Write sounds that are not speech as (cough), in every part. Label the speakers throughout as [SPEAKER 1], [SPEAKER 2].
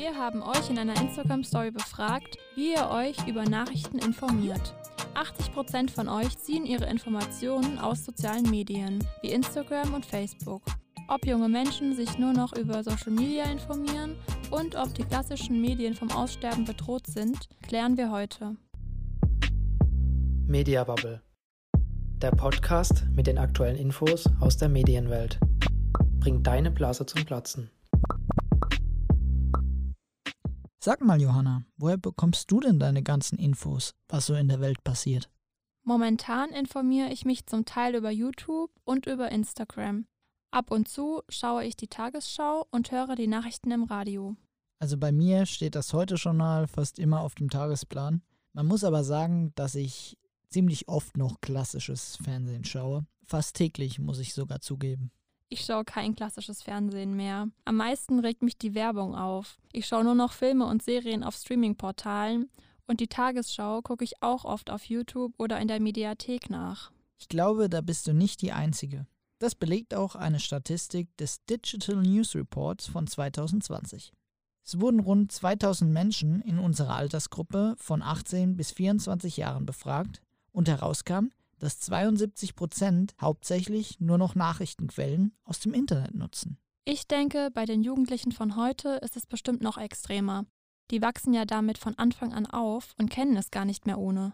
[SPEAKER 1] Wir haben euch in einer Instagram-Story befragt, wie ihr euch über Nachrichten informiert. 80% von euch ziehen ihre Informationen aus sozialen Medien wie Instagram und Facebook. Ob junge Menschen sich nur noch über Social Media informieren und ob die klassischen Medien vom Aussterben bedroht sind, klären wir heute.
[SPEAKER 2] Media Bubble. Der Podcast mit den aktuellen Infos aus der Medienwelt. Bringt deine Blase zum Platzen.
[SPEAKER 3] Sag mal, Johanna, woher bekommst du denn deine ganzen Infos, was so in der Welt passiert?
[SPEAKER 1] Momentan informiere ich mich zum Teil über YouTube und über Instagram. Ab und zu schaue ich die Tagesschau und höre die Nachrichten im Radio.
[SPEAKER 3] Also bei mir steht das Heute-Journal fast immer auf dem Tagesplan. Man muss aber sagen, dass ich ziemlich oft noch klassisches Fernsehen schaue. Fast täglich, muss ich sogar zugeben.
[SPEAKER 1] Ich schaue kein klassisches Fernsehen mehr. Am meisten regt mich die Werbung auf. Ich schaue nur noch Filme und Serien auf Streaming-Portalen und die Tagesschau gucke ich auch oft auf YouTube oder in der Mediathek nach.
[SPEAKER 3] Ich glaube, da bist du nicht die Einzige. Das belegt auch eine Statistik des Digital News Reports von 2020. Es wurden rund 2000 Menschen in unserer Altersgruppe von 18 bis 24 Jahren befragt und herauskam, dass 72 Prozent hauptsächlich nur noch Nachrichtenquellen aus dem Internet nutzen.
[SPEAKER 1] Ich denke, bei den Jugendlichen von heute ist es bestimmt noch extremer. Die wachsen ja damit von Anfang an auf und kennen es gar nicht mehr ohne.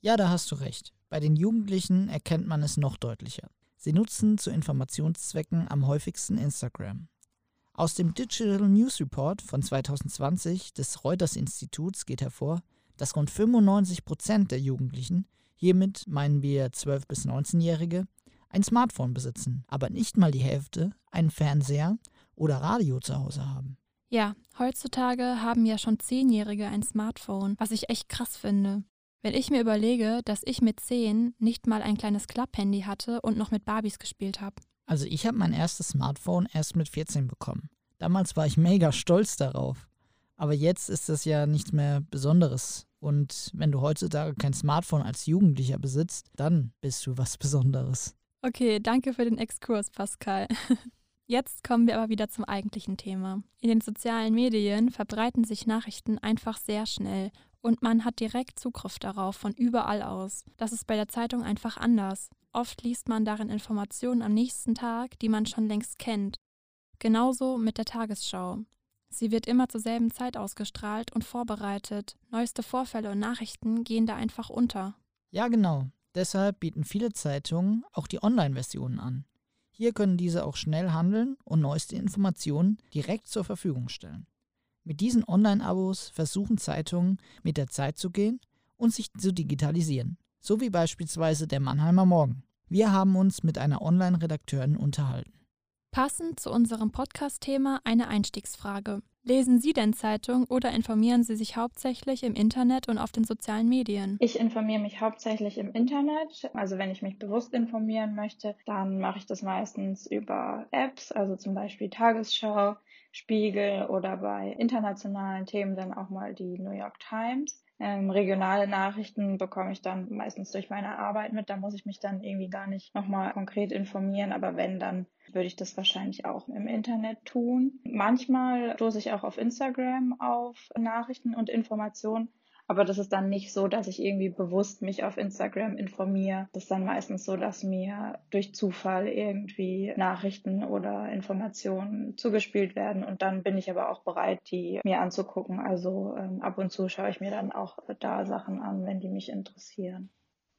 [SPEAKER 3] Ja, da hast du recht. Bei den Jugendlichen erkennt man es noch deutlicher. Sie nutzen zu Informationszwecken am häufigsten Instagram. Aus dem Digital News Report von 2020 des Reuters Instituts geht hervor, dass rund 95 Prozent der Jugendlichen Hiermit meinen wir 12- bis 19-Jährige, ein Smartphone besitzen, aber nicht mal die Hälfte einen Fernseher oder Radio zu Hause haben.
[SPEAKER 1] Ja, heutzutage haben ja schon Zehnjährige ein Smartphone, was ich echt krass finde. Wenn ich mir überlege, dass ich mit zehn nicht mal ein kleines Klapphandy hatte und noch mit Barbies gespielt habe.
[SPEAKER 3] Also ich habe mein erstes Smartphone erst mit 14 bekommen. Damals war ich mega stolz darauf. Aber jetzt ist das ja nichts mehr Besonderes. Und wenn du heutzutage kein Smartphone als Jugendlicher besitzt, dann bist du was Besonderes.
[SPEAKER 1] Okay, danke für den Exkurs, Pascal. (laughs) Jetzt kommen wir aber wieder zum eigentlichen Thema. In den sozialen Medien verbreiten sich Nachrichten einfach sehr schnell und man hat direkt Zugriff darauf von überall aus. Das ist bei der Zeitung einfach anders. Oft liest man darin Informationen am nächsten Tag, die man schon längst kennt. Genauso mit der Tagesschau. Sie wird immer zur selben Zeit ausgestrahlt und vorbereitet. Neueste Vorfälle und Nachrichten gehen da einfach unter.
[SPEAKER 3] Ja, genau. Deshalb bieten viele Zeitungen auch die Online-Versionen an. Hier können diese auch schnell handeln und neueste Informationen direkt zur Verfügung stellen. Mit diesen Online-Abos versuchen Zeitungen mit der Zeit zu gehen und sich zu digitalisieren, so wie beispielsweise der Mannheimer Morgen. Wir haben uns mit einer Online-Redakteurin unterhalten.
[SPEAKER 1] Passend zu unserem Podcast-Thema eine Einstiegsfrage. Lesen Sie denn Zeitung oder informieren Sie sich hauptsächlich im Internet und auf den sozialen Medien?
[SPEAKER 4] Ich informiere mich hauptsächlich im Internet. Also wenn ich mich bewusst informieren möchte, dann mache ich das meistens über Apps, also zum Beispiel Tagesschau, Spiegel oder bei internationalen Themen dann auch mal die New York Times. Ähm, regionale Nachrichten bekomme ich dann meistens durch meine Arbeit mit. Da muss ich mich dann irgendwie gar nicht nochmal konkret informieren. Aber wenn, dann würde ich das wahrscheinlich auch im Internet tun. Manchmal stoße ich auch auf Instagram auf Nachrichten und Informationen. Aber das ist dann nicht so, dass ich irgendwie bewusst mich auf Instagram informiere. Das ist dann meistens so, dass mir durch Zufall irgendwie Nachrichten oder Informationen zugespielt werden und dann bin ich aber auch bereit, die mir anzugucken. Also ähm, ab und zu schaue ich mir dann auch da Sachen an, wenn die mich interessieren.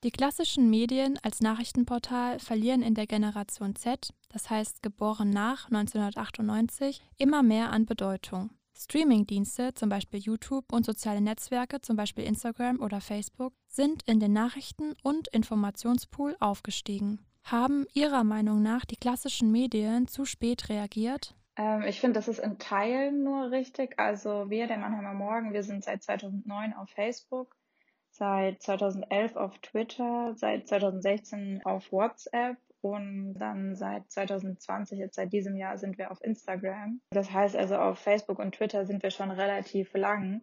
[SPEAKER 1] Die klassischen Medien als Nachrichtenportal verlieren in der Generation Z, das heißt geboren nach 1998, immer mehr an Bedeutung. Streamingdienste, zum Beispiel YouTube und soziale Netzwerke, zum Beispiel Instagram oder Facebook, sind in den Nachrichten- und Informationspool aufgestiegen. Haben Ihrer Meinung nach die klassischen Medien zu spät reagiert?
[SPEAKER 4] Ähm, ich finde, das ist in Teilen nur richtig. Also wir, der Mannheimer Morgen, wir sind seit 2009 auf Facebook, seit 2011 auf Twitter, seit 2016 auf WhatsApp und dann seit 2020, jetzt seit diesem Jahr, sind wir auf Instagram. Das heißt also, auf Facebook und Twitter sind wir schon relativ lang.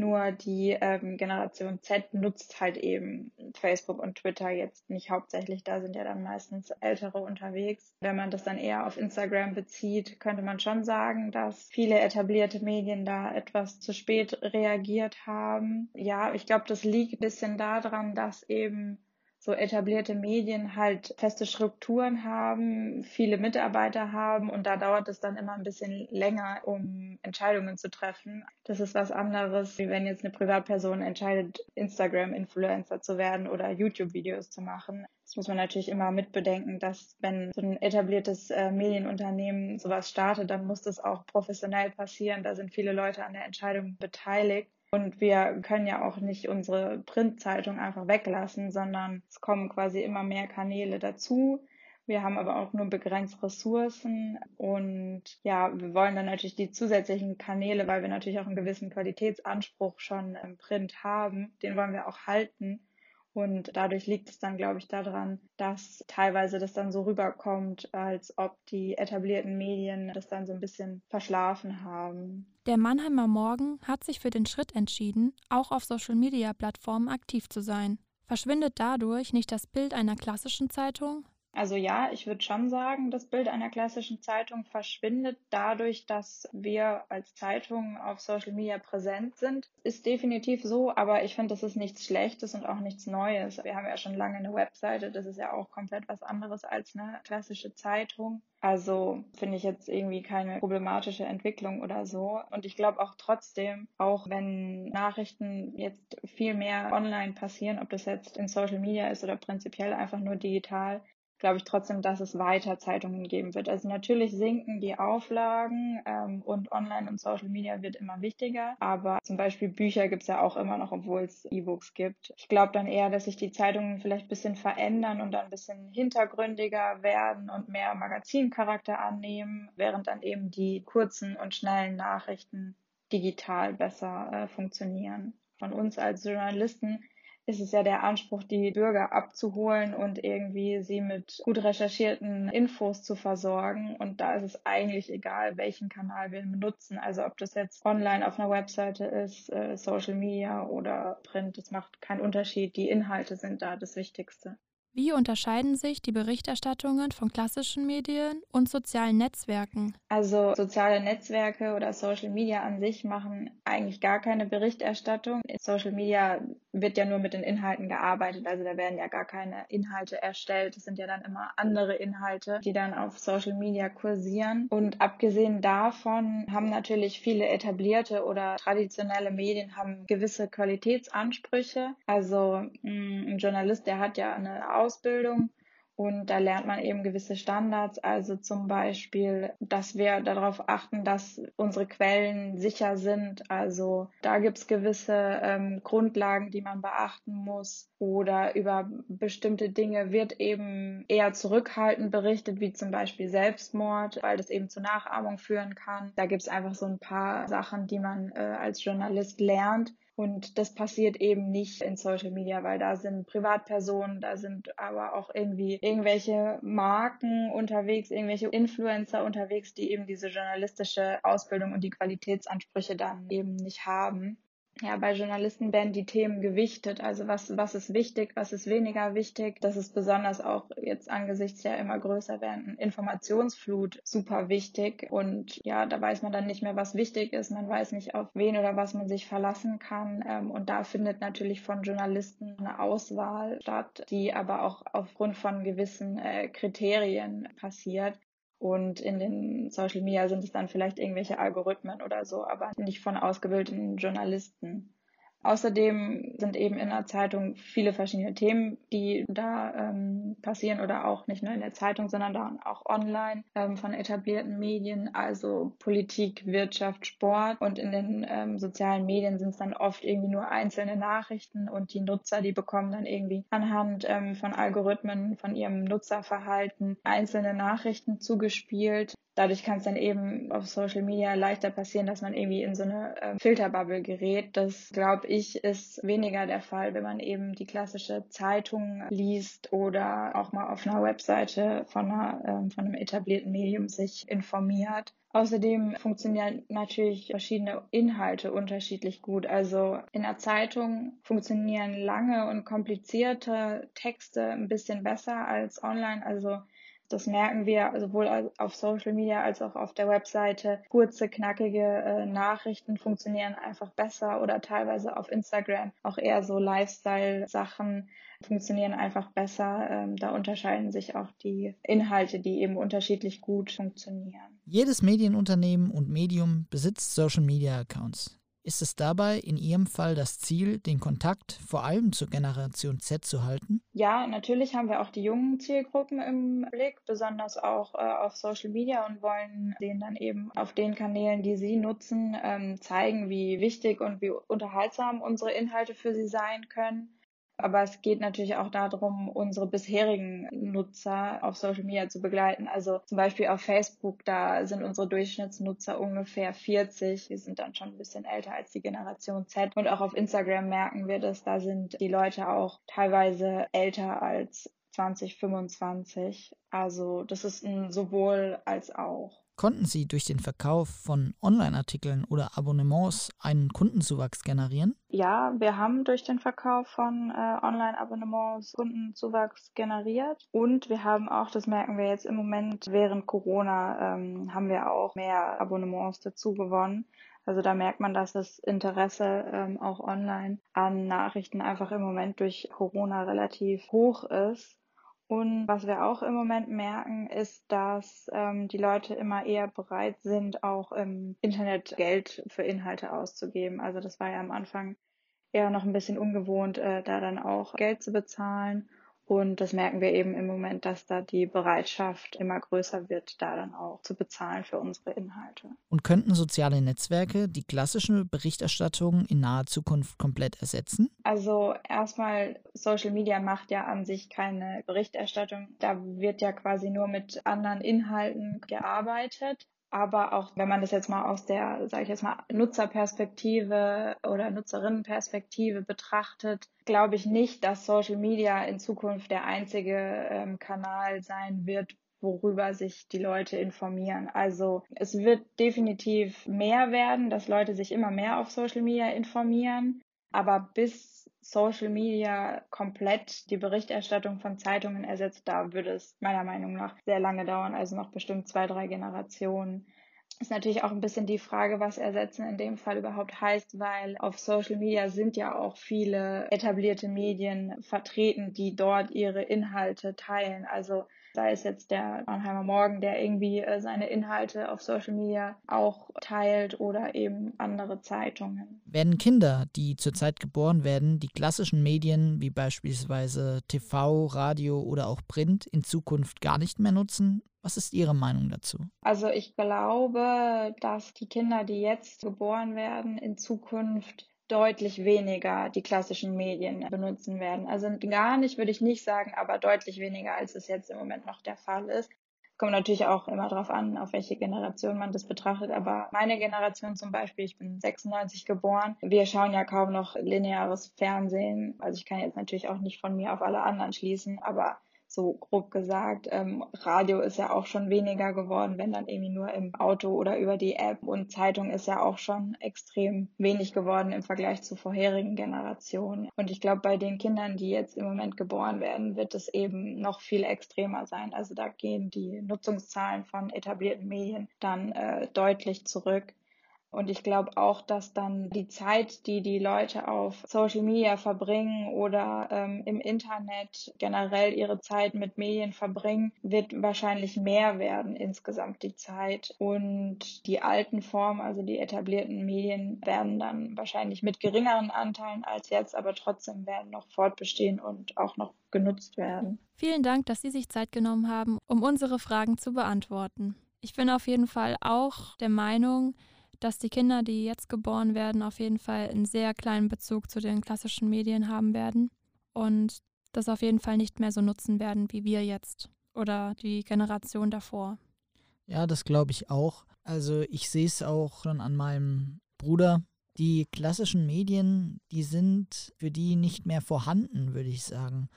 [SPEAKER 4] Nur die ähm, Generation Z nutzt halt eben Facebook und Twitter jetzt nicht hauptsächlich. Da sind ja dann meistens Ältere unterwegs. Wenn man das dann eher auf Instagram bezieht, könnte man schon sagen, dass viele etablierte Medien da etwas zu spät reagiert haben. Ja, ich glaube, das liegt ein bisschen daran, dass eben so etablierte Medien halt feste Strukturen haben, viele Mitarbeiter haben und da dauert es dann immer ein bisschen länger, um Entscheidungen zu treffen. Das ist was anderes, wie wenn jetzt eine Privatperson entscheidet, Instagram-Influencer zu werden oder YouTube-Videos zu machen. Das muss man natürlich immer mitbedenken, dass wenn so ein etabliertes äh, Medienunternehmen sowas startet, dann muss das auch professionell passieren. Da sind viele Leute an der Entscheidung beteiligt. Und wir können ja auch nicht unsere Printzeitung einfach weglassen, sondern es kommen quasi immer mehr Kanäle dazu. Wir haben aber auch nur begrenzt Ressourcen und ja, wir wollen dann natürlich die zusätzlichen Kanäle, weil wir natürlich auch einen gewissen Qualitätsanspruch schon im Print haben, den wollen wir auch halten. Und dadurch liegt es dann, glaube ich, daran, dass teilweise das dann so rüberkommt, als ob die etablierten Medien das dann so ein bisschen verschlafen haben.
[SPEAKER 1] Der Mannheimer Morgen hat sich für den Schritt entschieden, auch auf Social-Media-Plattformen aktiv zu sein. Verschwindet dadurch nicht das Bild einer klassischen Zeitung?
[SPEAKER 4] Also ja, ich würde schon sagen, das Bild einer klassischen Zeitung verschwindet dadurch, dass wir als Zeitung auf Social Media präsent sind. Ist definitiv so, aber ich finde, das ist nichts Schlechtes und auch nichts Neues. Wir haben ja schon lange eine Webseite, das ist ja auch komplett was anderes als eine klassische Zeitung. Also finde ich jetzt irgendwie keine problematische Entwicklung oder so. Und ich glaube auch trotzdem, auch wenn Nachrichten jetzt viel mehr online passieren, ob das jetzt in Social Media ist oder prinzipiell einfach nur digital, glaube ich trotzdem, dass es weiter Zeitungen geben wird. Also natürlich sinken die Auflagen ähm, und Online und Social Media wird immer wichtiger, aber zum Beispiel Bücher gibt es ja auch immer noch, obwohl es E-Books gibt. Ich glaube dann eher, dass sich die Zeitungen vielleicht ein bisschen verändern und dann ein bisschen hintergründiger werden und mehr Magazincharakter annehmen, während dann eben die kurzen und schnellen Nachrichten digital besser äh, funktionieren. Von uns als Journalisten ist es ja der Anspruch, die Bürger abzuholen und irgendwie sie mit gut recherchierten Infos zu versorgen. Und da ist es eigentlich egal, welchen Kanal wir benutzen. Also ob das jetzt online auf einer Webseite ist, äh, Social Media oder Print, das macht keinen Unterschied. Die Inhalte sind da das Wichtigste.
[SPEAKER 1] Wie unterscheiden sich die Berichterstattungen von klassischen Medien und sozialen Netzwerken?
[SPEAKER 4] Also soziale Netzwerke oder Social Media an sich machen eigentlich gar keine Berichterstattung. In Social Media wird ja nur mit den Inhalten gearbeitet, also da werden ja gar keine Inhalte erstellt. Es sind ja dann immer andere Inhalte, die dann auf Social Media kursieren. Und abgesehen davon haben natürlich viele etablierte oder traditionelle Medien haben gewisse Qualitätsansprüche. Also mm, ein Journalist, der hat ja eine Ausbildung und da lernt man eben gewisse Standards, also zum Beispiel, dass wir darauf achten, dass unsere Quellen sicher sind. Also da gibt es gewisse ähm, Grundlagen, die man beachten muss. Oder über bestimmte Dinge wird eben eher zurückhaltend berichtet, wie zum Beispiel Selbstmord, weil das eben zu Nachahmung führen kann. Da gibt es einfach so ein paar Sachen, die man äh, als Journalist lernt. Und das passiert eben nicht in Social Media, weil da sind Privatpersonen, da sind aber auch irgendwie irgendwelche Marken unterwegs, irgendwelche Influencer unterwegs, die eben diese journalistische Ausbildung und die Qualitätsansprüche dann eben nicht haben ja, bei Journalisten werden die Themen gewichtet. Also was, was ist wichtig, was ist weniger wichtig. Das ist besonders auch jetzt angesichts der immer größer werdenden Informationsflut super wichtig. Und ja, da weiß man dann nicht mehr, was wichtig ist. Man weiß nicht, auf wen oder was man sich verlassen kann. Ähm, und da findet natürlich von Journalisten eine Auswahl statt, die aber auch aufgrund von gewissen äh, Kriterien passiert. Und in den Social Media sind es dann vielleicht irgendwelche Algorithmen oder so, aber nicht von ausgebildeten Journalisten. Außerdem sind eben in der Zeitung viele verschiedene Themen, die da ähm, passieren oder auch nicht nur in der Zeitung, sondern dann auch online ähm, von etablierten Medien, also Politik, Wirtschaft, Sport. Und in den ähm, sozialen Medien sind es dann oft irgendwie nur einzelne Nachrichten und die Nutzer, die bekommen dann irgendwie anhand ähm, von Algorithmen, von ihrem Nutzerverhalten einzelne Nachrichten zugespielt. Dadurch kann es dann eben auf Social Media leichter passieren, dass man irgendwie in so eine äh, Filterbubble gerät. Das, glaube ich, ist weniger der Fall, wenn man eben die klassische Zeitung liest oder auch mal auf einer Webseite von, einer, äh, von einem etablierten Medium sich informiert. Außerdem funktionieren natürlich verschiedene Inhalte unterschiedlich gut. Also in der Zeitung funktionieren lange und komplizierte Texte ein bisschen besser als online. Also das merken wir sowohl auf Social Media als auch auf der Webseite. Kurze, knackige äh, Nachrichten funktionieren einfach besser oder teilweise auf Instagram auch eher so Lifestyle-Sachen funktionieren einfach besser. Ähm, da unterscheiden sich auch die Inhalte, die eben unterschiedlich gut funktionieren.
[SPEAKER 3] Jedes Medienunternehmen und Medium besitzt Social Media Accounts. Ist es dabei in Ihrem Fall das Ziel, den Kontakt vor allem zur Generation Z zu halten?
[SPEAKER 4] Ja, natürlich haben wir auch die jungen Zielgruppen im Blick, besonders auch äh, auf Social Media und wollen denen dann eben auf den Kanälen, die sie nutzen, ähm, zeigen, wie wichtig und wie unterhaltsam unsere Inhalte für sie sein können. Aber es geht natürlich auch darum, unsere bisherigen Nutzer auf Social Media zu begleiten. Also zum Beispiel auf Facebook, da sind unsere Durchschnittsnutzer ungefähr 40. Die sind dann schon ein bisschen älter als die Generation Z. Und auch auf Instagram merken wir das. Da sind die Leute auch teilweise älter als 2025. Also das ist ein sowohl als auch.
[SPEAKER 3] Konnten Sie durch den Verkauf von Online-Artikeln oder Abonnements einen Kundenzuwachs generieren?
[SPEAKER 4] Ja, wir haben durch den Verkauf von äh, Online-Abonnements Kundenzuwachs generiert und wir haben auch, das merken wir jetzt im Moment während Corona, ähm, haben wir auch mehr Abonnements dazu gewonnen. Also da merkt man, dass das Interesse ähm, auch online an Nachrichten einfach im Moment durch Corona relativ hoch ist. Und was wir auch im Moment merken, ist, dass ähm, die Leute immer eher bereit sind, auch im Internet Geld für Inhalte auszugeben. Also das war ja am Anfang eher noch ein bisschen ungewohnt, äh, da dann auch Geld zu bezahlen. Und das merken wir eben im Moment, dass da die Bereitschaft immer größer wird, da dann auch zu bezahlen für unsere Inhalte.
[SPEAKER 3] Und könnten soziale Netzwerke die klassische Berichterstattung in naher Zukunft komplett ersetzen?
[SPEAKER 4] Also erstmal, Social Media macht ja an sich keine Berichterstattung. Da wird ja quasi nur mit anderen Inhalten gearbeitet. Aber auch wenn man das jetzt mal aus der, sage ich jetzt mal, Nutzerperspektive oder Nutzerinnenperspektive betrachtet, glaube ich nicht, dass Social Media in Zukunft der einzige ähm, Kanal sein wird, worüber sich die Leute informieren. Also es wird definitiv mehr werden, dass Leute sich immer mehr auf Social Media informieren. Aber bis Social Media komplett die Berichterstattung von Zeitungen ersetzt, da würde es meiner Meinung nach sehr lange dauern, also noch bestimmt zwei, drei Generationen. Ist natürlich auch ein bisschen die Frage, was ersetzen in dem Fall überhaupt heißt, weil auf Social Media sind ja auch viele etablierte Medien vertreten, die dort ihre Inhalte teilen. Also sei es jetzt der Mannheimer Morgen, der irgendwie äh, seine Inhalte auf Social Media auch teilt oder eben andere Zeitungen.
[SPEAKER 3] Werden Kinder, die zurzeit geboren werden, die klassischen Medien wie beispielsweise TV, Radio oder auch Print in Zukunft gar nicht mehr nutzen? Was ist Ihre Meinung dazu?
[SPEAKER 4] Also ich glaube, dass die Kinder, die jetzt geboren werden, in Zukunft deutlich weniger die klassischen Medien benutzen werden. Also gar nicht würde ich nicht sagen, aber deutlich weniger, als es jetzt im Moment noch der Fall ist. Kommt natürlich auch immer darauf an, auf welche Generation man das betrachtet. Aber meine Generation zum Beispiel, ich bin 96 geboren. Wir schauen ja kaum noch lineares Fernsehen. Also ich kann jetzt natürlich auch nicht von mir auf alle anderen schließen, aber so grob gesagt. Ähm, Radio ist ja auch schon weniger geworden, wenn dann irgendwie nur im Auto oder über die App. Und Zeitung ist ja auch schon extrem wenig geworden im Vergleich zu vorherigen Generationen. Und ich glaube, bei den Kindern, die jetzt im Moment geboren werden, wird es eben noch viel extremer sein. Also da gehen die Nutzungszahlen von etablierten Medien dann äh, deutlich zurück. Und ich glaube auch, dass dann die Zeit, die die Leute auf Social Media verbringen oder ähm, im Internet generell ihre Zeit mit Medien verbringen, wird wahrscheinlich mehr werden insgesamt die Zeit. Und die alten Formen, also die etablierten Medien, werden dann wahrscheinlich mit geringeren Anteilen als jetzt, aber trotzdem werden noch fortbestehen und auch noch genutzt werden.
[SPEAKER 1] Vielen Dank, dass Sie sich Zeit genommen haben, um unsere Fragen zu beantworten. Ich bin auf jeden Fall auch der Meinung, dass die Kinder, die jetzt geboren werden, auf jeden Fall einen sehr kleinen Bezug zu den klassischen Medien haben werden und das auf jeden Fall nicht mehr so nutzen werden wie wir jetzt oder die Generation davor.
[SPEAKER 3] Ja, das glaube ich auch. Also ich sehe es auch schon an meinem Bruder. Die klassischen Medien, die sind für die nicht mehr vorhanden, würde ich sagen.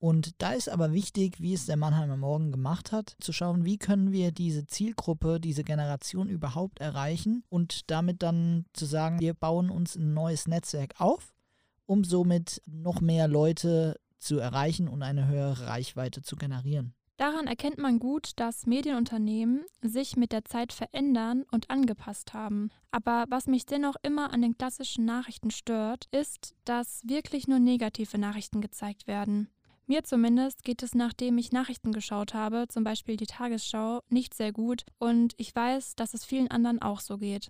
[SPEAKER 3] Und da ist aber wichtig, wie es der Mannheimer Morgen gemacht hat, zu schauen, wie können wir diese Zielgruppe, diese Generation überhaupt erreichen und damit dann zu sagen, wir bauen uns ein neues Netzwerk auf, um somit noch mehr Leute zu erreichen und eine höhere Reichweite zu generieren.
[SPEAKER 1] Daran erkennt man gut, dass Medienunternehmen sich mit der Zeit verändern und angepasst haben. Aber was mich dennoch immer an den klassischen Nachrichten stört, ist, dass wirklich nur negative Nachrichten gezeigt werden. Mir zumindest geht es, nachdem ich Nachrichten geschaut habe, zum Beispiel die Tagesschau, nicht sehr gut und ich weiß, dass es vielen anderen auch so geht.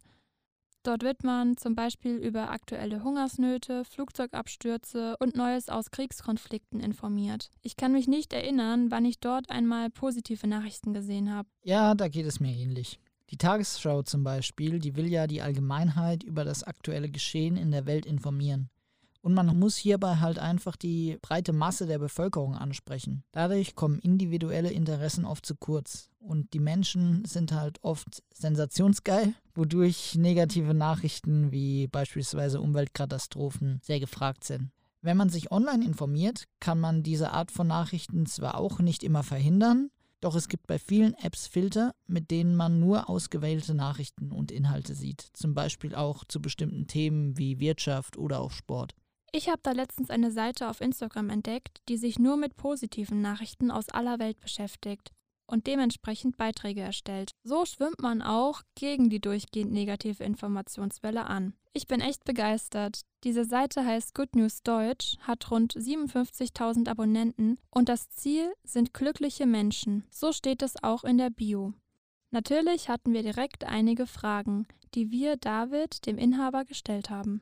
[SPEAKER 1] Dort wird man zum Beispiel über aktuelle Hungersnöte, Flugzeugabstürze und Neues aus Kriegskonflikten informiert. Ich kann mich nicht erinnern, wann ich dort einmal positive Nachrichten gesehen habe.
[SPEAKER 3] Ja, da geht es mir ähnlich. Die Tagesschau zum Beispiel, die will ja die Allgemeinheit über das aktuelle Geschehen in der Welt informieren. Und man muss hierbei halt einfach die breite Masse der Bevölkerung ansprechen. Dadurch kommen individuelle Interessen oft zu kurz. Und die Menschen sind halt oft sensationsgeil, wodurch negative Nachrichten wie beispielsweise Umweltkatastrophen sehr gefragt sind. Wenn man sich online informiert, kann man diese Art von Nachrichten zwar auch nicht immer verhindern, doch es gibt bei vielen Apps Filter, mit denen man nur ausgewählte Nachrichten und Inhalte sieht, zum Beispiel auch zu bestimmten Themen wie Wirtschaft oder auch Sport.
[SPEAKER 1] Ich habe da letztens eine Seite auf Instagram entdeckt, die sich nur mit positiven Nachrichten aus aller Welt beschäftigt und dementsprechend Beiträge erstellt. So schwimmt man auch gegen die durchgehend negative Informationswelle an. Ich bin echt begeistert. Diese Seite heißt Good News Deutsch, hat rund 57.000 Abonnenten und das Ziel sind glückliche Menschen. So steht es auch in der Bio. Natürlich hatten wir direkt einige Fragen, die wir David, dem Inhaber, gestellt haben.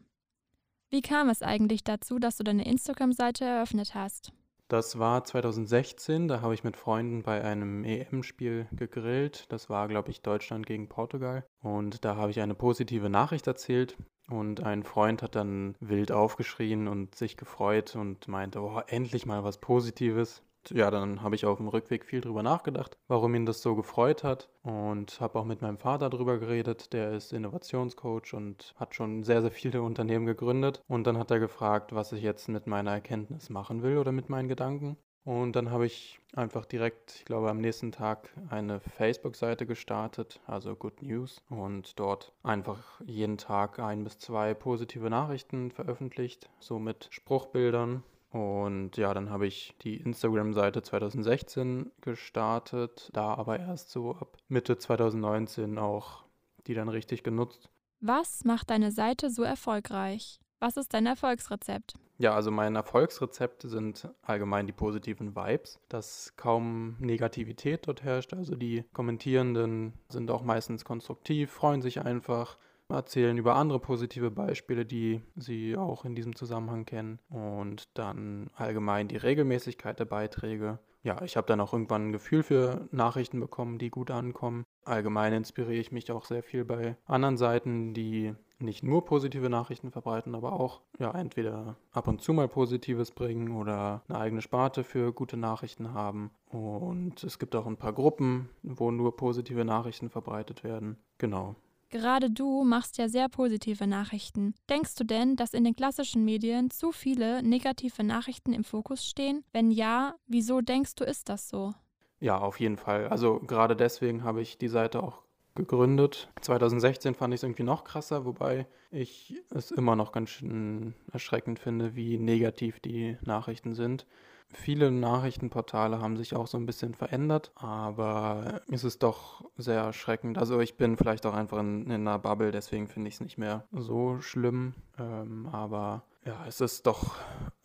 [SPEAKER 1] Wie kam es eigentlich dazu, dass du deine Instagram-Seite eröffnet hast?
[SPEAKER 5] Das war 2016, da habe ich mit Freunden bei einem EM-Spiel gegrillt. Das war, glaube ich, Deutschland gegen Portugal. Und da habe ich eine positive Nachricht erzählt. Und ein Freund hat dann wild aufgeschrien und sich gefreut und meinte, oh, endlich mal was Positives ja, dann habe ich auf dem Rückweg viel drüber nachgedacht, warum ihn das so gefreut hat und habe auch mit meinem Vater drüber geredet. Der ist Innovationscoach und hat schon sehr, sehr viele (laughs) Unternehmen gegründet. Und dann hat er gefragt, was ich jetzt mit meiner Erkenntnis machen will oder mit meinen Gedanken. Und dann habe ich einfach direkt, ich glaube am nächsten Tag, eine Facebook-Seite gestartet, also Good News, und dort einfach jeden Tag ein bis zwei positive Nachrichten veröffentlicht, so mit Spruchbildern und ja, dann habe ich die Instagram-Seite 2016 gestartet, da aber erst so ab Mitte 2019 auch die dann richtig genutzt.
[SPEAKER 1] Was macht deine Seite so erfolgreich? Was ist dein Erfolgsrezept?
[SPEAKER 5] Ja, also mein Erfolgsrezept sind allgemein die positiven Vibes, dass kaum Negativität dort herrscht. Also die Kommentierenden sind auch meistens konstruktiv, freuen sich einfach, erzählen über andere positive Beispiele, die sie auch in diesem Zusammenhang kennen und dann allgemein die Regelmäßigkeit der Beiträge. Ja, ich habe dann auch irgendwann ein Gefühl für Nachrichten bekommen, die gut ankommen. Allgemein inspiriere ich mich auch sehr viel bei anderen Seiten, die nicht nur positive Nachrichten verbreiten, aber auch ja entweder ab und zu mal Positives bringen oder eine eigene Sparte für gute Nachrichten haben. Und es gibt auch ein paar Gruppen, wo nur positive Nachrichten verbreitet werden. Genau.
[SPEAKER 1] Gerade du machst ja sehr positive Nachrichten. Denkst du denn, dass in den klassischen Medien zu viele negative Nachrichten im Fokus stehen? Wenn ja, wieso denkst du, ist das so?
[SPEAKER 5] Ja, auf jeden Fall. Also gerade deswegen habe ich die Seite auch gegründet. 2016 fand ich es irgendwie noch krasser, wobei ich es immer noch ganz schön erschreckend finde, wie negativ die Nachrichten sind. Viele Nachrichtenportale haben sich auch so ein bisschen verändert, aber es ist doch sehr erschreckend. Also ich bin vielleicht auch einfach in, in einer Bubble, deswegen finde ich es nicht mehr so schlimm. Ähm, aber ja, es ist doch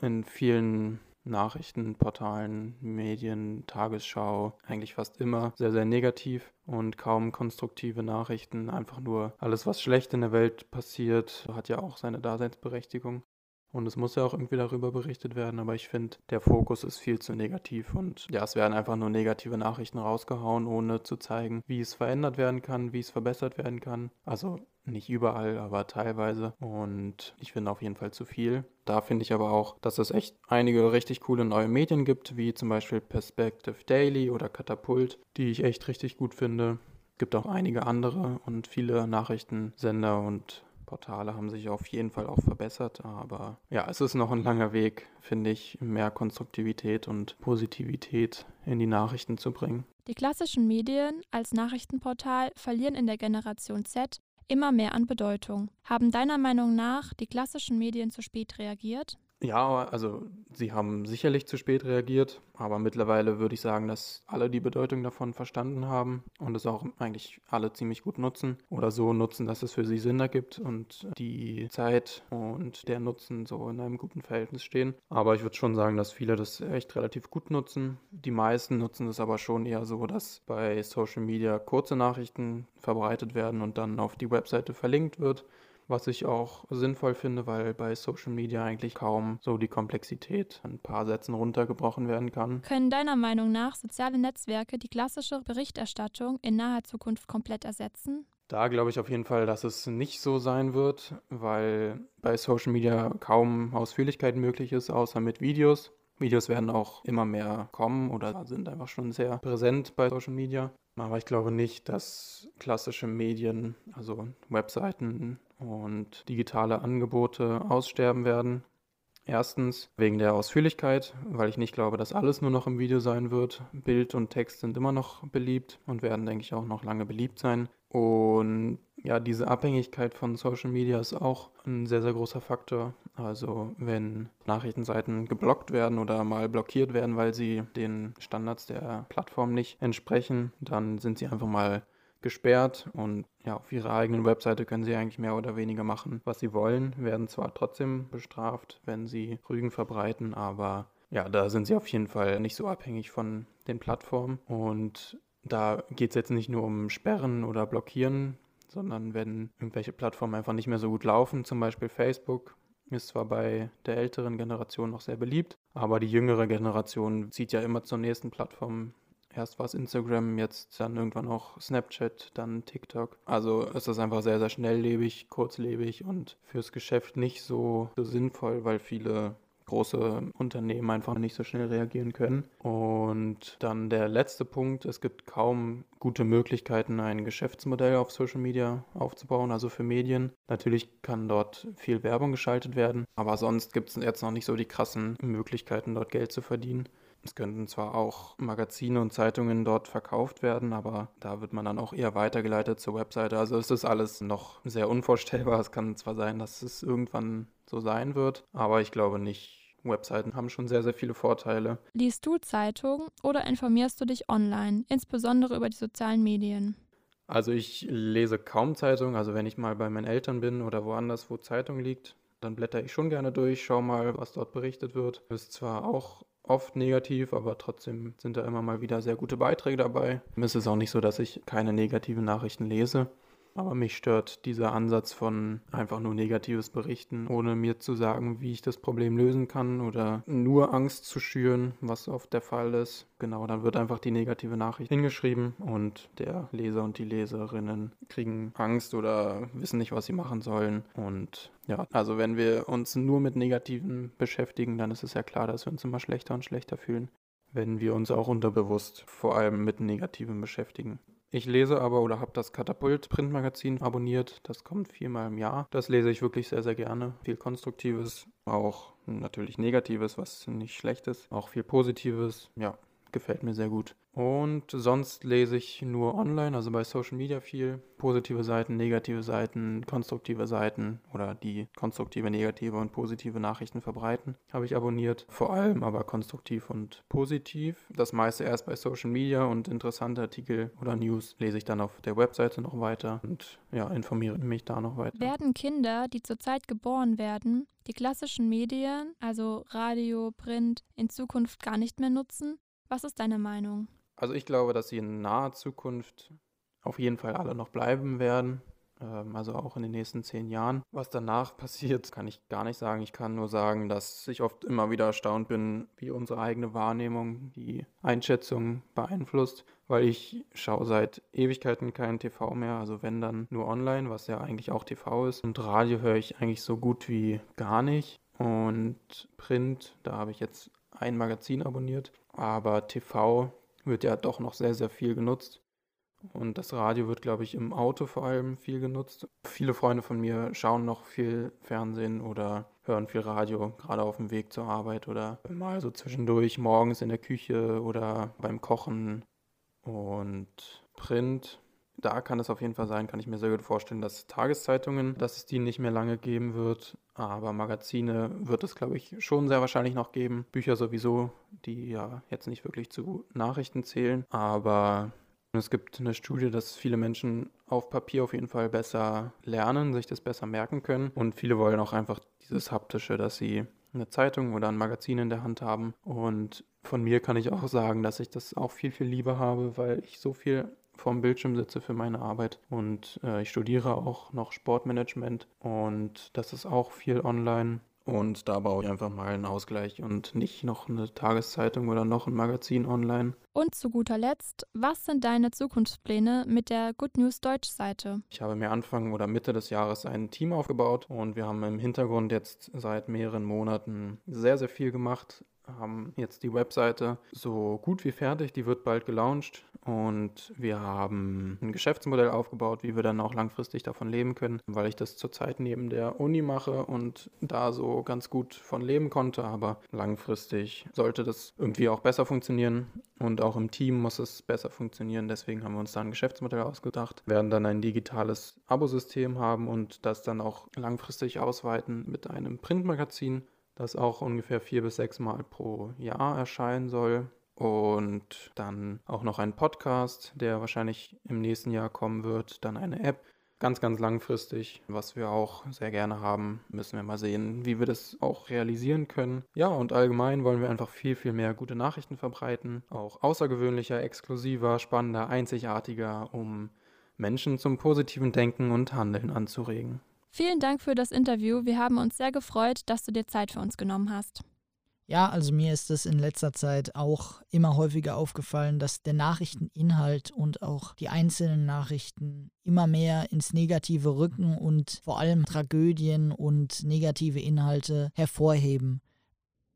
[SPEAKER 5] in vielen Nachrichtenportalen, Medien, Tagesschau, eigentlich fast immer sehr, sehr negativ und kaum konstruktive Nachrichten. Einfach nur alles, was schlecht in der Welt passiert, hat ja auch seine Daseinsberechtigung. Und es muss ja auch irgendwie darüber berichtet werden, aber ich finde, der Fokus ist viel zu negativ und ja, es werden einfach nur negative Nachrichten rausgehauen, ohne zu zeigen, wie es verändert werden kann, wie es verbessert werden kann. Also nicht überall, aber teilweise. Und ich finde auf jeden Fall zu viel. Da finde ich aber auch, dass es echt einige richtig coole neue Medien gibt, wie zum Beispiel Perspective Daily oder Katapult, die ich echt richtig gut finde. Es gibt auch einige andere und viele Nachrichtensender und Portale haben sich auf jeden Fall auch verbessert, aber ja, es ist noch ein langer Weg, finde ich, mehr Konstruktivität und Positivität in die Nachrichten zu bringen.
[SPEAKER 1] Die klassischen Medien als Nachrichtenportal verlieren in der Generation Z immer mehr an Bedeutung. Haben deiner Meinung nach die klassischen Medien zu spät reagiert?
[SPEAKER 5] Ja, also sie haben sicherlich zu spät reagiert, aber mittlerweile würde ich sagen, dass alle die Bedeutung davon verstanden haben und es auch eigentlich alle ziemlich gut nutzen oder so nutzen, dass es für sie Sinn ergibt und die Zeit und der Nutzen so in einem guten Verhältnis stehen. Aber ich würde schon sagen, dass viele das echt relativ gut nutzen. Die meisten nutzen es aber schon eher so, dass bei Social Media kurze Nachrichten verbreitet werden und dann auf die Webseite verlinkt wird was ich auch sinnvoll finde, weil bei Social Media eigentlich kaum so die Komplexität in ein paar Sätzen runtergebrochen werden kann.
[SPEAKER 1] Können deiner Meinung nach soziale Netzwerke die klassische Berichterstattung in naher Zukunft komplett ersetzen?
[SPEAKER 5] Da glaube ich auf jeden Fall, dass es nicht so sein wird, weil bei Social Media kaum Ausführlichkeit möglich ist, außer mit Videos. Videos werden auch immer mehr kommen oder sind einfach schon sehr präsent bei Social Media. Aber ich glaube nicht, dass klassische Medien, also Webseiten und digitale Angebote aussterben werden. Erstens wegen der Ausführlichkeit, weil ich nicht glaube, dass alles nur noch im Video sein wird. Bild und Text sind immer noch beliebt und werden, denke ich, auch noch lange beliebt sein. Und ja, diese Abhängigkeit von Social Media ist auch ein sehr, sehr großer Faktor. Also wenn Nachrichtenseiten geblockt werden oder mal blockiert werden, weil sie den Standards der Plattform nicht entsprechen, dann sind sie einfach mal gesperrt und ja, auf ihrer eigenen Webseite können sie eigentlich mehr oder weniger machen, was sie wollen, werden zwar trotzdem bestraft, wenn sie Rügen verbreiten, aber ja, da sind sie auf jeden Fall nicht so abhängig von den Plattformen und da geht es jetzt nicht nur um Sperren oder Blockieren, sondern wenn irgendwelche Plattformen einfach nicht mehr so gut laufen, zum Beispiel Facebook, ist zwar bei der älteren Generation noch sehr beliebt, aber die jüngere Generation zieht ja immer zur nächsten Plattform Erst war es Instagram, jetzt dann irgendwann auch Snapchat, dann TikTok. Also ist das einfach sehr, sehr schnelllebig, kurzlebig und fürs Geschäft nicht so, so sinnvoll, weil viele große Unternehmen einfach nicht so schnell reagieren können. Und dann der letzte Punkt, es gibt kaum gute Möglichkeiten, ein Geschäftsmodell auf Social Media aufzubauen, also für Medien. Natürlich kann dort viel Werbung geschaltet werden, aber sonst gibt es jetzt noch nicht so die krassen Möglichkeiten, dort Geld zu verdienen. Es könnten zwar auch Magazine und Zeitungen dort verkauft werden, aber da wird man dann auch eher weitergeleitet zur Webseite. Also es ist alles noch sehr unvorstellbar. Es kann zwar sein, dass es irgendwann so sein wird, aber ich glaube nicht. Webseiten haben schon sehr, sehr viele Vorteile.
[SPEAKER 1] Liest du Zeitungen oder informierst du dich online, insbesondere über die sozialen Medien?
[SPEAKER 5] Also ich lese kaum Zeitungen. Also wenn ich mal bei meinen Eltern bin oder woanders, wo Zeitung liegt, dann blätter ich schon gerne durch, schau mal, was dort berichtet wird. Ist zwar auch oft negativ, aber trotzdem sind da immer mal wieder sehr gute Beiträge dabei. Es ist auch nicht so, dass ich keine negativen Nachrichten lese. Aber mich stört dieser Ansatz von einfach nur negatives Berichten, ohne mir zu sagen, wie ich das Problem lösen kann oder nur Angst zu schüren, was oft der Fall ist. Genau, dann wird einfach die negative Nachricht hingeschrieben und der Leser und die Leserinnen kriegen Angst oder wissen nicht, was sie machen sollen. Und ja, also wenn wir uns nur mit Negativen beschäftigen, dann ist es ja klar, dass wir uns immer schlechter und schlechter fühlen wenn wir uns auch unterbewusst vor allem mit Negativen beschäftigen. Ich lese aber oder habe das Katapult Printmagazin abonniert. Das kommt viermal im Jahr. Das lese ich wirklich sehr, sehr gerne. Viel Konstruktives, auch natürlich Negatives, was nicht schlecht ist. Auch viel Positives. Ja, gefällt mir sehr gut. Und sonst lese ich nur online, also bei Social Media viel. Positive Seiten, negative Seiten, konstruktive Seiten oder die konstruktive, negative und positive Nachrichten verbreiten. Habe ich abonniert. Vor allem aber konstruktiv und positiv. Das meiste erst bei Social Media und interessante Artikel oder News lese ich dann auf der Webseite noch weiter und ja, informiere mich da noch weiter.
[SPEAKER 1] Werden Kinder, die zurzeit geboren werden, die klassischen Medien, also Radio, Print, in Zukunft gar nicht mehr nutzen? Was ist deine Meinung?
[SPEAKER 5] Also ich glaube, dass sie in naher Zukunft auf jeden Fall alle noch bleiben werden. Ähm, also auch in den nächsten zehn Jahren. Was danach (laughs) passiert, kann ich gar nicht sagen. Ich kann nur sagen, dass ich oft immer wieder erstaunt bin, wie unsere eigene Wahrnehmung die Einschätzung beeinflusst, weil ich schaue seit Ewigkeiten kein TV mehr, also wenn dann nur online, was ja eigentlich auch TV ist. Und Radio höre ich eigentlich so gut wie gar nicht. Und Print, da habe ich jetzt ein Magazin abonniert, aber TV wird ja doch noch sehr, sehr viel genutzt. Und das Radio wird, glaube ich, im Auto vor allem viel genutzt. Viele Freunde von mir schauen noch viel Fernsehen oder hören viel Radio, gerade auf dem Weg zur Arbeit oder mal so zwischendurch morgens in der Küche oder beim Kochen. Und Print, da kann es auf jeden Fall sein, kann ich mir sehr gut vorstellen, dass Tageszeitungen, dass es die nicht mehr lange geben wird. Aber Magazine wird es, glaube ich, schon sehr wahrscheinlich noch geben. Bücher sowieso, die ja jetzt nicht wirklich zu Nachrichten zählen. Aber es gibt eine Studie, dass viele Menschen auf Papier auf jeden Fall besser lernen, sich das besser merken können. Und viele wollen auch einfach dieses Haptische, dass sie eine Zeitung oder ein Magazin in der Hand haben. Und von mir kann ich auch sagen, dass ich das auch viel, viel lieber habe, weil ich so viel vorm Bildschirm sitze für meine Arbeit und äh, ich studiere auch noch Sportmanagement und das ist auch viel online. Und da brauche ich einfach mal einen Ausgleich und nicht noch eine Tageszeitung oder noch ein Magazin online.
[SPEAKER 1] Und zu guter Letzt, was sind deine Zukunftspläne mit der Good News Deutsch Seite?
[SPEAKER 5] Ich habe mir Anfang oder Mitte des Jahres ein Team aufgebaut und wir haben im Hintergrund jetzt seit mehreren Monaten sehr, sehr viel gemacht haben jetzt die Webseite so gut wie fertig, die wird bald gelauncht und wir haben ein Geschäftsmodell aufgebaut, wie wir dann auch langfristig davon leben können, weil ich das zurzeit neben der Uni mache und da so ganz gut von leben konnte, aber langfristig sollte das irgendwie auch besser funktionieren und auch im Team muss es besser funktionieren, deswegen haben wir uns da ein Geschäftsmodell ausgedacht, werden dann ein digitales Abosystem haben und das dann auch langfristig ausweiten mit einem Printmagazin das auch ungefähr vier bis sechs Mal pro Jahr erscheinen soll. Und dann auch noch ein Podcast, der wahrscheinlich im nächsten Jahr kommen wird. Dann eine App, ganz, ganz langfristig, was wir auch sehr gerne haben. Müssen wir mal sehen, wie wir das auch realisieren können. Ja, und allgemein wollen wir einfach viel, viel mehr gute Nachrichten verbreiten. Auch außergewöhnlicher, exklusiver, spannender, einzigartiger, um Menschen zum positiven Denken und Handeln anzuregen.
[SPEAKER 1] Vielen Dank für das Interview. Wir haben uns sehr gefreut, dass du dir Zeit für uns genommen hast.
[SPEAKER 3] Ja, also mir ist es in letzter Zeit auch immer häufiger aufgefallen, dass der Nachrichteninhalt und auch die einzelnen Nachrichten immer mehr ins Negative rücken und vor allem Tragödien und negative Inhalte hervorheben.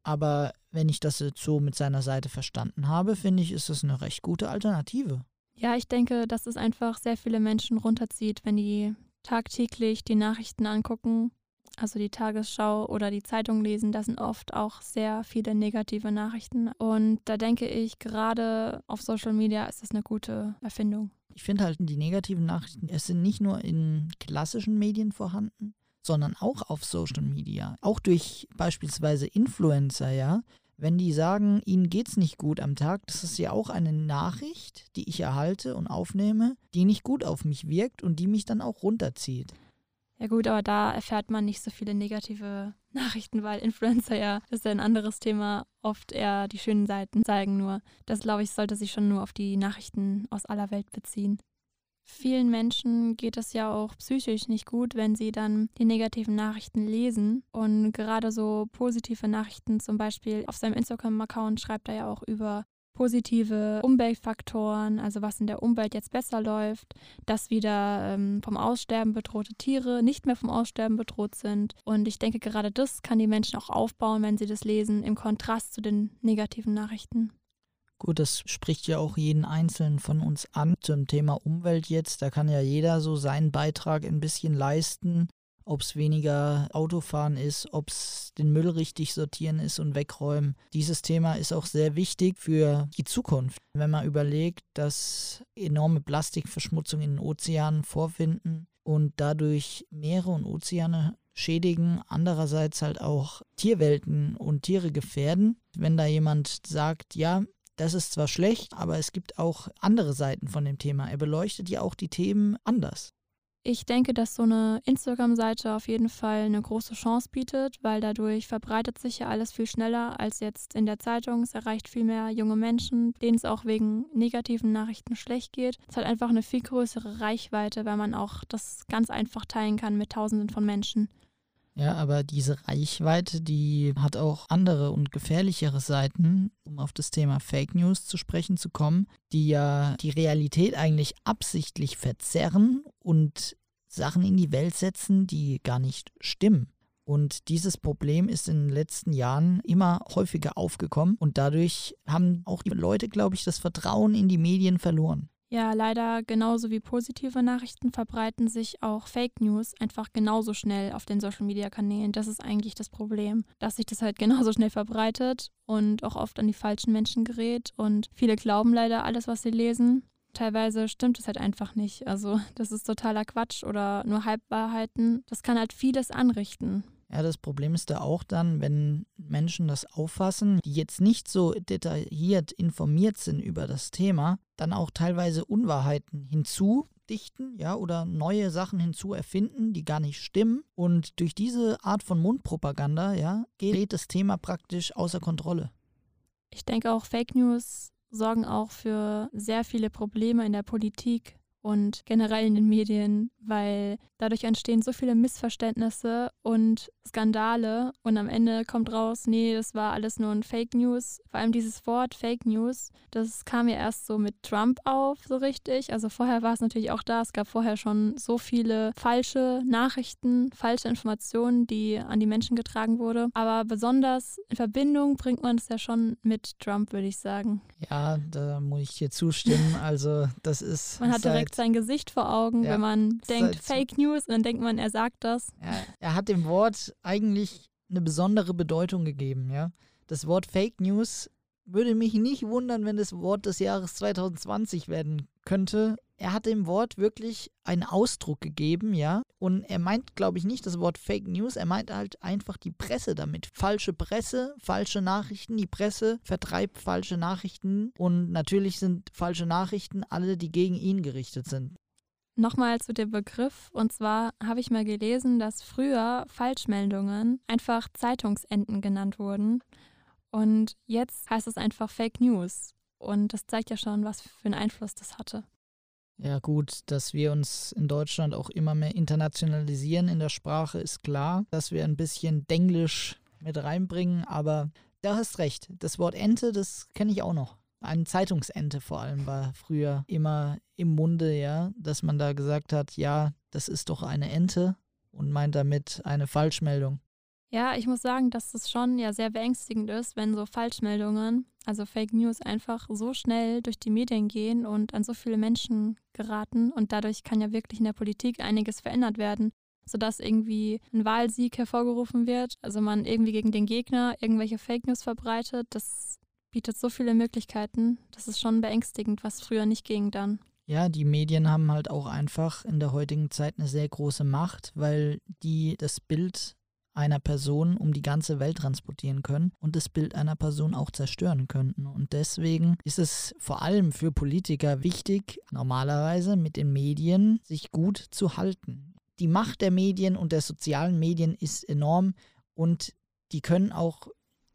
[SPEAKER 3] Aber wenn ich das jetzt so mit seiner Seite verstanden habe, finde ich, ist das eine recht gute Alternative.
[SPEAKER 1] Ja, ich denke, dass es einfach sehr viele Menschen runterzieht, wenn die tagtäglich die Nachrichten angucken, also die Tagesschau oder die Zeitung lesen, da sind oft auch sehr viele negative Nachrichten. Und da denke ich, gerade auf Social Media ist das eine gute Erfindung.
[SPEAKER 3] Ich finde halt, die negativen Nachrichten, es sind nicht nur in klassischen Medien vorhanden, sondern auch auf Social Media. Auch durch beispielsweise Influencer, ja. Wenn die sagen, ihnen geht es nicht gut am Tag, das ist ja auch eine Nachricht, die ich erhalte und aufnehme, die nicht gut auf mich wirkt und die mich dann auch runterzieht.
[SPEAKER 1] Ja gut, aber da erfährt man nicht so viele negative (laughs) Nachrichten, weil Influencer ja, das ist ja ein anderes Thema, oft eher die schönen Seiten zeigen nur. Das, glaube ich, sollte sich schon nur auf die Nachrichten aus aller Welt beziehen. Vielen Menschen geht es ja auch psychisch nicht gut, wenn sie dann die negativen Nachrichten lesen. Und gerade so positive Nachrichten, zum Beispiel auf seinem Instagram-Account schreibt er ja auch über positive Umweltfaktoren, also was in der Umwelt jetzt besser läuft, dass wieder ähm, vom Aussterben bedrohte Tiere nicht mehr vom Aussterben bedroht sind. Und ich denke, gerade das kann die Menschen auch aufbauen, wenn sie das lesen, im Kontrast zu den negativen Nachrichten.
[SPEAKER 3] Gut, das spricht ja auch jeden Einzelnen von uns an zum Thema Umwelt jetzt. Da kann ja jeder so seinen Beitrag ein bisschen leisten, ob es weniger Autofahren ist, ob es den Müll richtig sortieren ist und wegräumen. Dieses Thema ist auch sehr wichtig für die Zukunft. Wenn man überlegt, dass enorme Plastikverschmutzung in den Ozeanen vorfinden und dadurch Meere und Ozeane schädigen, andererseits halt auch Tierwelten und Tiere gefährden. Wenn da jemand sagt, ja, das ist zwar schlecht, aber es gibt auch andere Seiten von dem Thema. Er beleuchtet ja auch die Themen anders.
[SPEAKER 1] Ich denke, dass so eine Instagram-Seite auf jeden Fall eine große Chance bietet, weil dadurch verbreitet sich ja alles viel schneller als jetzt in der Zeitung. Es erreicht viel mehr junge Menschen, denen es auch wegen negativen Nachrichten schlecht geht. Es hat einfach eine viel größere Reichweite, weil man auch das ganz einfach teilen kann mit Tausenden von Menschen.
[SPEAKER 3] Ja, aber diese Reichweite, die hat auch andere und gefährlichere Seiten, um auf das Thema Fake News zu sprechen zu kommen, die ja die Realität eigentlich absichtlich verzerren und Sachen in die Welt setzen, die gar nicht stimmen. Und dieses Problem ist in den letzten Jahren immer häufiger aufgekommen und dadurch haben auch die Leute, glaube ich, das Vertrauen in die Medien verloren.
[SPEAKER 1] Ja, leider genauso wie positive Nachrichten verbreiten sich auch Fake News einfach genauso schnell auf den Social-Media-Kanälen. Das ist eigentlich das Problem, dass sich das halt (laughs) genauso schnell verbreitet und auch oft an die falschen Menschen gerät. Und viele glauben leider alles, was sie lesen. Teilweise stimmt es halt einfach nicht. Also das ist totaler Quatsch oder nur Halbwahrheiten. Das kann halt vieles anrichten.
[SPEAKER 3] Ja, das Problem ist da auch dann, wenn Menschen das auffassen, die jetzt nicht so detailliert informiert sind über das Thema, dann auch teilweise Unwahrheiten hinzudichten, ja, oder neue Sachen hinzuerfinden, die gar nicht stimmen. Und durch diese Art von Mundpropaganda, ja, geht das Thema praktisch außer Kontrolle.
[SPEAKER 1] Ich denke auch, Fake News sorgen auch für sehr viele Probleme in der Politik und generell in den Medien, weil dadurch entstehen so viele Missverständnisse und Skandale und am Ende kommt raus, nee, das war alles nur ein Fake News. Vor allem dieses Wort Fake News, das kam ja erst so mit Trump auf, so richtig. Also vorher war es natürlich auch da. Es gab vorher schon so viele falsche Nachrichten, falsche Informationen, die an die Menschen getragen wurde. Aber besonders in Verbindung bringt man es ja schon mit Trump, würde ich sagen.
[SPEAKER 3] Ja, da muss ich dir zustimmen. Also das ist.
[SPEAKER 1] Man hat direkt sein Gesicht vor Augen, ja, wenn man denkt Fake News und dann denkt man, er sagt das.
[SPEAKER 3] Ja, er hat dem Wort eigentlich eine besondere Bedeutung gegeben, ja. Das Wort Fake News würde mich nicht wundern, wenn das Wort des Jahres 2020 werden könnte. Er hat dem Wort wirklich einen Ausdruck gegeben, ja. Und er meint, glaube ich, nicht das Wort Fake News, er meint halt einfach die Presse damit. Falsche Presse, falsche Nachrichten. Die Presse vertreibt falsche Nachrichten und natürlich sind falsche Nachrichten alle, die gegen ihn gerichtet sind.
[SPEAKER 1] Nochmal zu dem Begriff. Und zwar habe ich mal gelesen, dass früher Falschmeldungen einfach Zeitungsenden genannt wurden. Und jetzt heißt es einfach Fake News. Und das zeigt ja schon, was für einen Einfluss das hatte.
[SPEAKER 3] Ja gut, dass wir uns in Deutschland auch immer mehr internationalisieren in der Sprache, ist klar. Dass wir ein bisschen Denglisch mit reinbringen, aber da hast recht. Das Wort Ente, das kenne ich auch noch. Eine Zeitungsente vor allem war früher immer im Munde, ja, dass man da gesagt hat, ja, das ist doch eine Ente und meint damit eine Falschmeldung.
[SPEAKER 1] Ja, ich muss sagen, dass es schon ja sehr beängstigend ist, wenn so Falschmeldungen, also Fake News, einfach so schnell durch die Medien gehen und an so viele Menschen geraten. Und dadurch kann ja wirklich in der Politik einiges verändert werden, sodass irgendwie ein Wahlsieg hervorgerufen wird. Also man irgendwie gegen den Gegner irgendwelche Fake News verbreitet. Das bietet so viele Möglichkeiten. Das ist schon beängstigend, was früher nicht ging dann.
[SPEAKER 3] Ja, die Medien haben halt auch einfach in der heutigen Zeit eine sehr große Macht, weil die das Bild einer Person um die ganze Welt transportieren können und das Bild einer Person auch zerstören könnten. Und deswegen ist es vor allem für Politiker wichtig, normalerweise mit den Medien sich gut zu halten. Die Macht der Medien und der sozialen Medien ist enorm und die können auch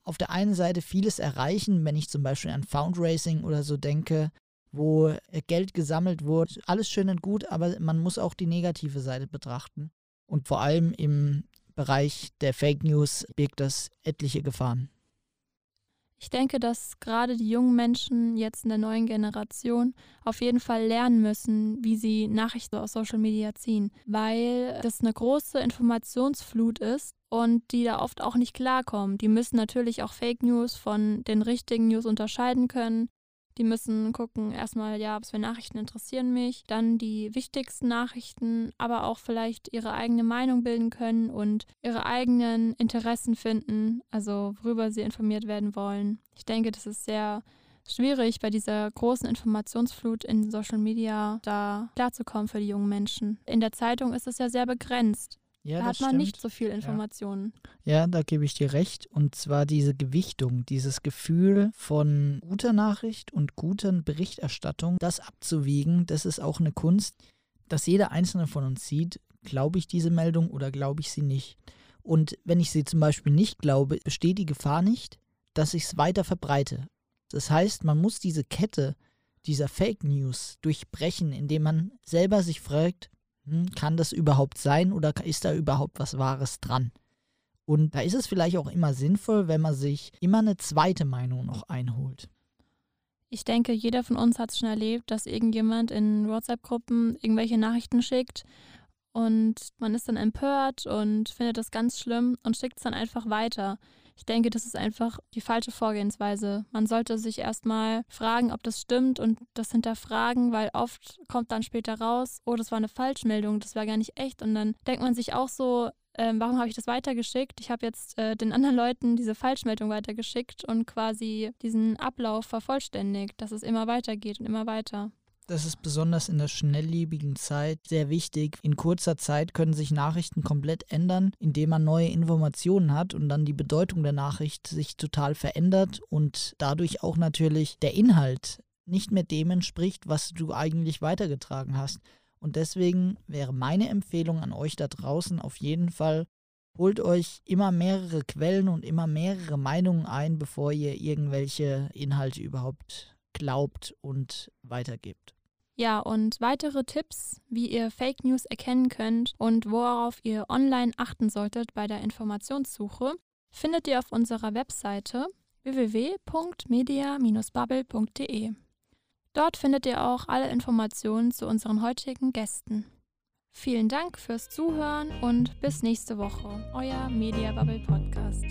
[SPEAKER 3] auf der einen Seite vieles erreichen, wenn ich zum Beispiel an Foundraising oder so denke, wo Geld gesammelt wurde. Alles schön und gut, aber man muss auch die negative Seite betrachten. Und vor allem im Bereich der Fake News birgt das etliche Gefahren.
[SPEAKER 1] Ich denke, dass gerade die jungen Menschen jetzt in der neuen Generation auf jeden Fall lernen müssen, wie sie Nachrichten aus Social Media ziehen, weil das eine große Informationsflut ist und die da oft auch nicht klarkommen. Die müssen natürlich auch Fake News von den richtigen News unterscheiden können. Die müssen gucken, erstmal, ja, was für Nachrichten interessieren mich, dann die wichtigsten Nachrichten, aber auch vielleicht ihre eigene Meinung bilden können und ihre eigenen Interessen finden, also worüber sie informiert werden wollen. Ich denke, das ist sehr schwierig, bei dieser großen Informationsflut in Social Media da klarzukommen für die jungen Menschen. In der Zeitung ist es ja sehr begrenzt. Ja, da hat man stimmt. nicht so viel Informationen.
[SPEAKER 3] Ja. ja, da gebe ich dir recht. Und zwar diese Gewichtung, dieses Gefühl von guter Nachricht und guter Berichterstattung, das abzuwiegen, das ist auch eine Kunst, dass jeder einzelne von uns sieht, glaube ich diese Meldung oder glaube ich sie nicht. Und wenn ich sie zum Beispiel nicht glaube, besteht die Gefahr nicht, dass ich es weiter verbreite. Das heißt, man muss diese Kette dieser Fake News durchbrechen, indem man selber sich fragt, hm, kann das überhaupt sein oder ist da überhaupt was Wahres dran? Und da ist es vielleicht auch immer sinnvoll, wenn man sich immer eine zweite Meinung noch einholt.
[SPEAKER 1] Ich denke, jeder von uns hat es schon erlebt, dass irgendjemand in WhatsApp-Gruppen irgendwelche Nachrichten schickt und man ist dann empört und findet das ganz schlimm und schickt es dann einfach weiter. Ich denke, das ist einfach die falsche Vorgehensweise. Man sollte sich erstmal fragen, ob das stimmt und das hinterfragen, weil oft kommt dann später raus, oh, das war eine Falschmeldung, das war gar nicht echt. Und dann denkt man sich auch so, ähm, warum habe ich das weitergeschickt? Ich habe jetzt äh, den anderen Leuten diese Falschmeldung weitergeschickt und quasi diesen Ablauf vervollständigt, dass es immer weitergeht und immer weiter.
[SPEAKER 3] Das ist besonders in der schnelllebigen Zeit sehr wichtig. In kurzer Zeit können sich Nachrichten komplett ändern, indem man neue Informationen hat und dann die Bedeutung der Nachricht sich total verändert und dadurch auch natürlich der Inhalt nicht mehr dem entspricht, was du eigentlich weitergetragen hast. Und deswegen wäre meine Empfehlung an euch da draußen auf jeden Fall, holt euch immer mehrere Quellen und immer mehrere Meinungen ein, bevor ihr irgendwelche Inhalte überhaupt glaubt und weitergibt.
[SPEAKER 1] Ja, und weitere Tipps, wie ihr Fake News erkennen könnt und worauf ihr online achten solltet bei der Informationssuche, findet ihr auf unserer Webseite www.media-bubble.de. Dort findet ihr auch alle Informationen zu unseren heutigen Gästen. Vielen Dank fürs Zuhören und bis nächste Woche, euer Media Bubble Podcast.